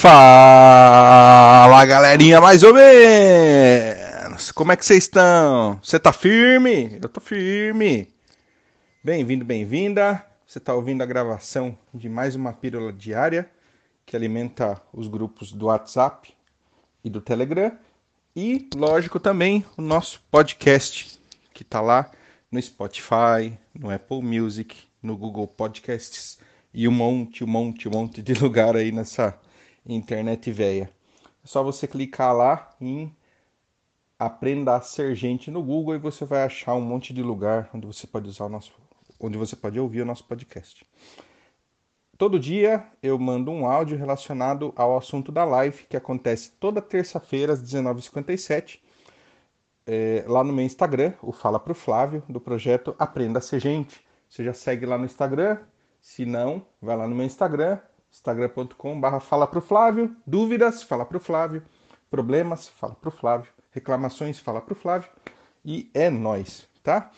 Fala galerinha, mais ou menos! Como é que vocês estão? Você tá firme? Eu tô firme! Bem-vindo, bem-vinda! Você tá ouvindo a gravação de mais uma pílula diária que alimenta os grupos do WhatsApp e do Telegram e, lógico, também o nosso podcast que tá lá no Spotify, no Apple Music, no Google Podcasts e um monte, um monte, um monte de lugar aí nessa internet velha. É só você clicar lá em Aprenda a ser gente no Google e você vai achar um monte de lugar onde você pode usar o nosso, onde você pode ouvir o nosso podcast. Todo dia eu mando um áudio relacionado ao assunto da live que acontece toda terça-feira às 19h57 é, lá no meu Instagram, o Fala Pro Flávio, do projeto Aprenda a Ser Gente. Você já segue lá no Instagram? Se não, vai lá no meu Instagram, instagram.com.br fala pro Flávio, dúvidas, fala pro Flávio, problemas, fala pro Flávio, reclamações, fala pro Flávio e é nós, tá?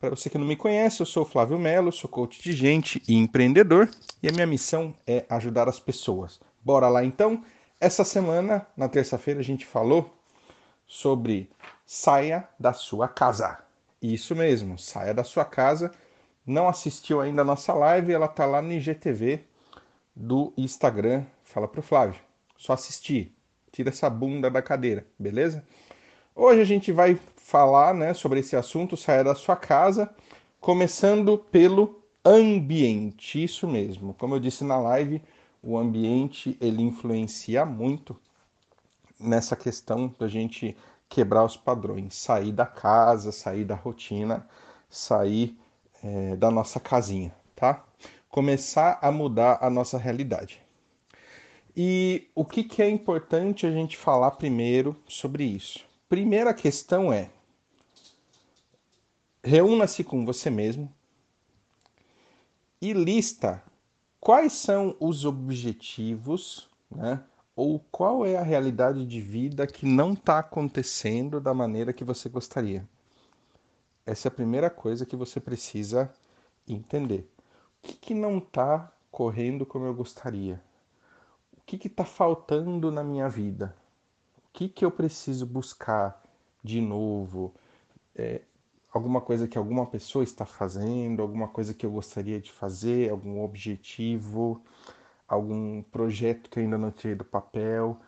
Para você que não me conhece, eu sou o Flávio Melo, sou coach de gente e empreendedor e a minha missão é ajudar as pessoas. Bora lá então? Essa semana, na terça-feira, a gente falou sobre saia da sua casa. Isso mesmo, saia da sua casa. Não assistiu ainda a nossa live, ela tá lá no IGTV, do Instagram. Fala pro Flávio. Só assistir. Tira essa bunda da cadeira, beleza? Hoje a gente vai falar né, sobre esse assunto, saia da sua casa, começando pelo ambiente. Isso mesmo. Como eu disse na live, o ambiente ele influencia muito nessa questão da gente quebrar os padrões, sair da casa, sair da rotina, sair é, da nossa casinha, tá? Começar a mudar a nossa realidade. E o que, que é importante a gente falar primeiro sobre isso? Primeira questão é: reúna-se com você mesmo e lista quais são os objetivos, né? Ou qual é a realidade de vida que não está acontecendo da maneira que você gostaria. Essa é a primeira coisa que você precisa entender que, que não está correndo como eu gostaria? O que está faltando na minha vida? O que, que eu preciso buscar de novo? É, alguma coisa que alguma pessoa está fazendo, alguma coisa que eu gostaria de fazer, algum objetivo, algum projeto que eu ainda não tirei do papel.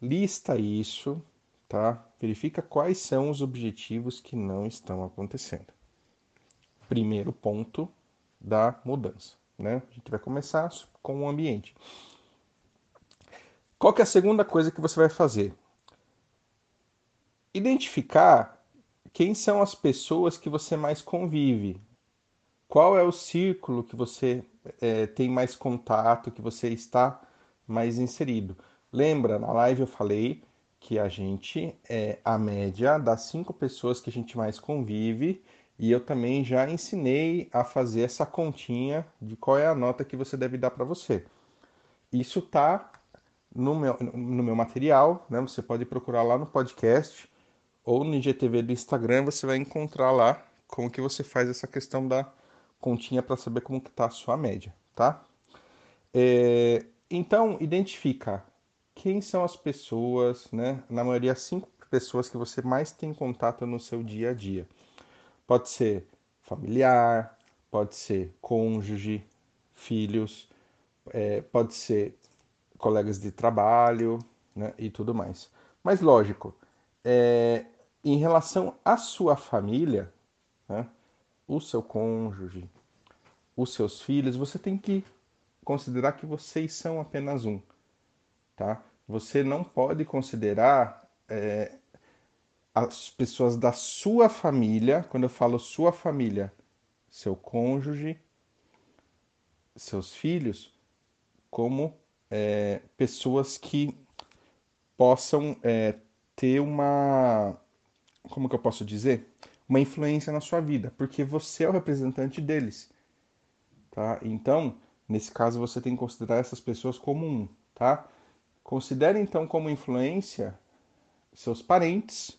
Lista isso, tá? Verifica quais são os objetivos que não estão acontecendo. Primeiro ponto, da mudança. Né? A gente vai começar com o ambiente. Qual é a segunda coisa que você vai fazer? Identificar quem são as pessoas que você mais convive. Qual é o círculo que você é, tem mais contato, que você está mais inserido. Lembra, na live eu falei que a gente é a média das cinco pessoas que a gente mais convive e eu também já ensinei a fazer essa continha de qual é a nota que você deve dar para você. Isso tá no meu, no meu material, né? Você pode procurar lá no podcast ou no IGTV do Instagram, você vai encontrar lá como que você faz essa questão da continha para saber como que tá a sua média, tá? É, então, identifica quem são as pessoas, né? Na maioria, cinco pessoas que você mais tem contato no seu dia a dia. Pode ser familiar, pode ser cônjuge, filhos, é, pode ser colegas de trabalho né, e tudo mais. Mas lógico, é, em relação à sua família, né, o seu cônjuge, os seus filhos, você tem que considerar que vocês são apenas um, tá? Você não pode considerar é, as pessoas da sua família, quando eu falo sua família, seu cônjuge, seus filhos, como é, pessoas que possam é, ter uma. Como que eu posso dizer? Uma influência na sua vida, porque você é o representante deles. Tá? Então, nesse caso, você tem que considerar essas pessoas como um. Tá? Considere então como influência seus parentes,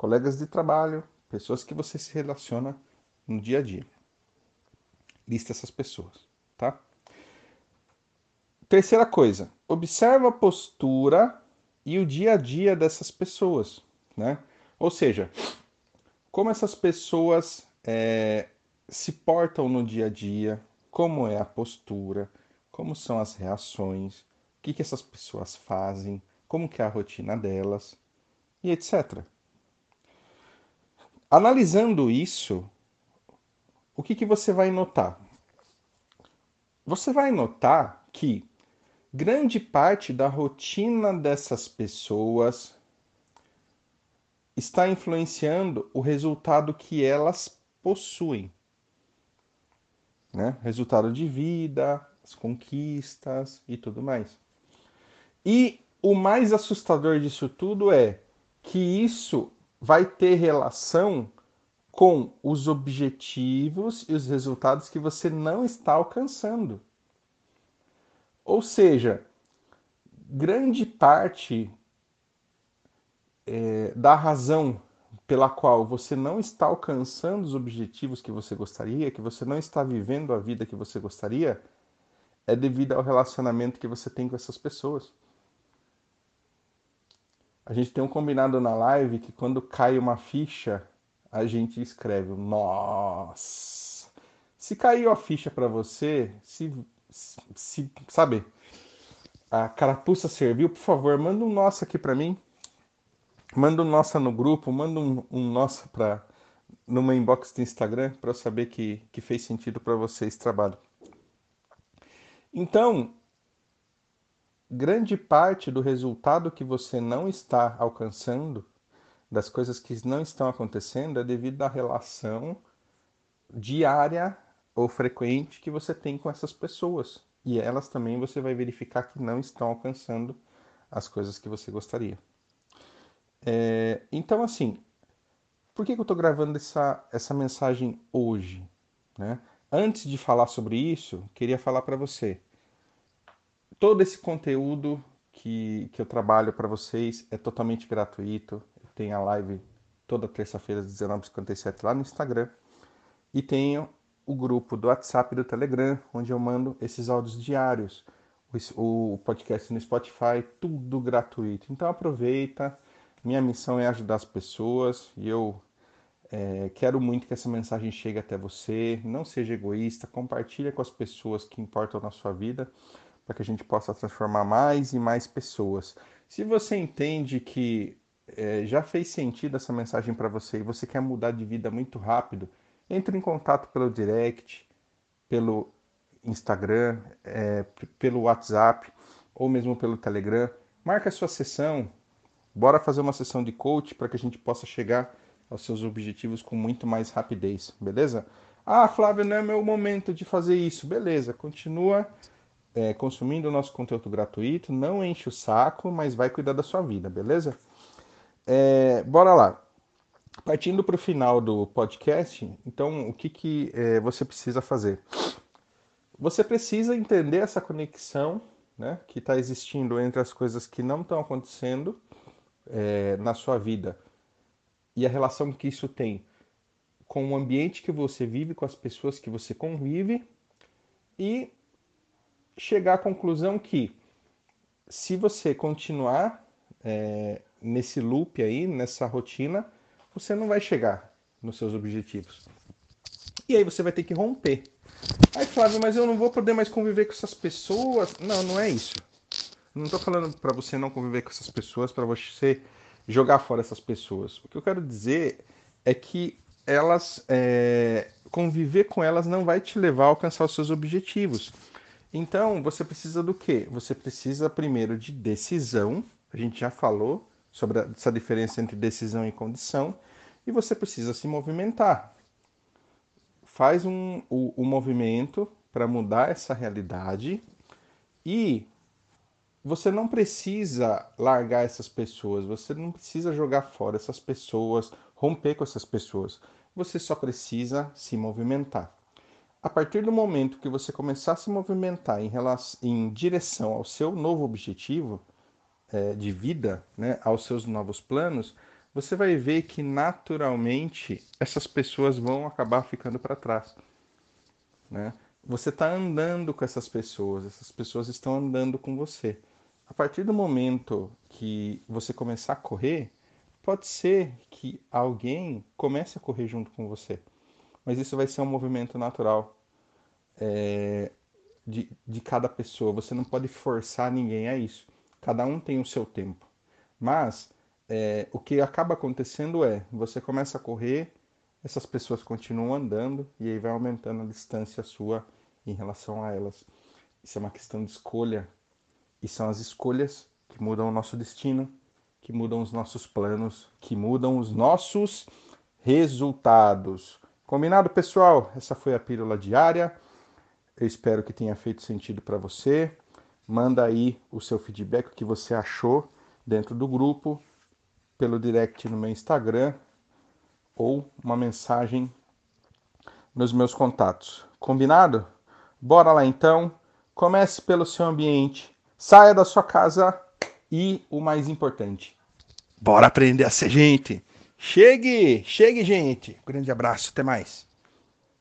colegas de trabalho, pessoas que você se relaciona no dia a dia. Lista essas pessoas, tá? terceira coisa, observa a postura e o dia a dia dessas pessoas, né? Ou seja, como essas pessoas é, se portam no dia a dia, como é a postura, como são as reações, o que, que essas pessoas fazem, como que é a rotina delas e etc. Analisando isso, o que, que você vai notar? Você vai notar que grande parte da rotina dessas pessoas está influenciando o resultado que elas possuem. Né? Resultado de vida, as conquistas e tudo mais. E o mais assustador disso tudo é que isso vai ter relação com os objetivos e os resultados que você não está alcançando. Ou seja, grande parte é, da razão pela qual você não está alcançando os objetivos que você gostaria, que você não está vivendo a vida que você gostaria, é devido ao relacionamento que você tem com essas pessoas. A gente tem um combinado na live que quando cai uma ficha, a gente escreve nossa. Se caiu a ficha para você, se, se, sabe, a carapuça serviu, por favor, manda um nossa aqui para mim. Manda um nossa no grupo, manda um, um nossa para numa inbox do Instagram para eu saber que, que fez sentido para você esse trabalho. Então, grande parte do resultado que você não está alcançando, das coisas que não estão acontecendo, é devido à relação diária ou frequente que você tem com essas pessoas. E elas também você vai verificar que não estão alcançando as coisas que você gostaria. É, então, assim, por que, que eu estou gravando essa, essa mensagem hoje? Né? Antes de falar sobre isso, queria falar para você todo esse conteúdo que, que eu trabalho para vocês é totalmente gratuito. Tem a live toda terça-feira às 19h57 lá no Instagram. E tenho o grupo do WhatsApp e do Telegram, onde eu mando esses áudios diários. O, o podcast no Spotify, tudo gratuito. Então aproveita. Minha missão é ajudar as pessoas e eu é, quero muito que essa mensagem chegue até você. Não seja egoísta, compartilha com as pessoas que importam na sua vida para que a gente possa transformar mais e mais pessoas. Se você entende que é, já fez sentido essa mensagem para você e você quer mudar de vida muito rápido, entre em contato pelo direct, pelo Instagram, é, pelo WhatsApp ou mesmo pelo Telegram. Marca a sua sessão. Bora fazer uma sessão de coach para que a gente possa chegar aos seus objetivos com muito mais rapidez, beleza? Ah, Flávio, não é meu momento de fazer isso. Beleza, continua é, consumindo o nosso conteúdo gratuito, não enche o saco, mas vai cuidar da sua vida, beleza? É, bora lá. Partindo para o final do podcast, então o que, que é, você precisa fazer? Você precisa entender essa conexão né, que está existindo entre as coisas que não estão acontecendo é, na sua vida e a relação que isso tem com o ambiente que você vive, com as pessoas que você convive e chegar à conclusão que se você continuar é, nesse loop aí, nessa rotina, você não vai chegar nos seus objetivos. E aí você vai ter que romper. Aí, Flávio, mas eu não vou poder mais conviver com essas pessoas. Não, não é isso. Não estou falando para você não conviver com essas pessoas, para você jogar fora essas pessoas. O que eu quero dizer é que elas, é, conviver com elas não vai te levar a alcançar os seus objetivos. Então, você precisa do quê? Você precisa primeiro de decisão. A gente já falou sobre essa diferença entre decisão e condição. E você precisa se movimentar. Faz um, o, o movimento para mudar essa realidade e você não precisa largar essas pessoas, você não precisa jogar fora essas pessoas, romper com essas pessoas. Você só precisa se movimentar. A partir do momento que você começar a se movimentar em, relação, em direção ao seu novo objetivo é, de vida, né, aos seus novos planos, você vai ver que naturalmente essas pessoas vão acabar ficando para trás. Né? você está andando com essas pessoas, essas pessoas estão andando com você. A partir do momento que você começar a correr, pode ser que alguém comece a correr junto com você, mas isso vai ser um movimento natural é, de, de cada pessoa. Você não pode forçar ninguém a isso. Cada um tem o seu tempo. Mas é, o que acaba acontecendo é, você começa a correr, essas pessoas continuam andando e aí vai aumentando a distância sua em relação a elas. Isso é uma questão de escolha e são as escolhas que mudam o nosso destino, que mudam os nossos planos, que mudam os nossos resultados. Combinado, pessoal? Essa foi a pílula diária. Eu espero que tenha feito sentido para você. Manda aí o seu feedback, o que você achou dentro do grupo, pelo direct no meu Instagram ou uma mensagem nos meus contatos. Combinado? Bora lá então. Comece pelo seu ambiente, saia da sua casa e o mais importante, bora aprender a ser gente. Chegue, chegue, gente. Grande abraço, até mais.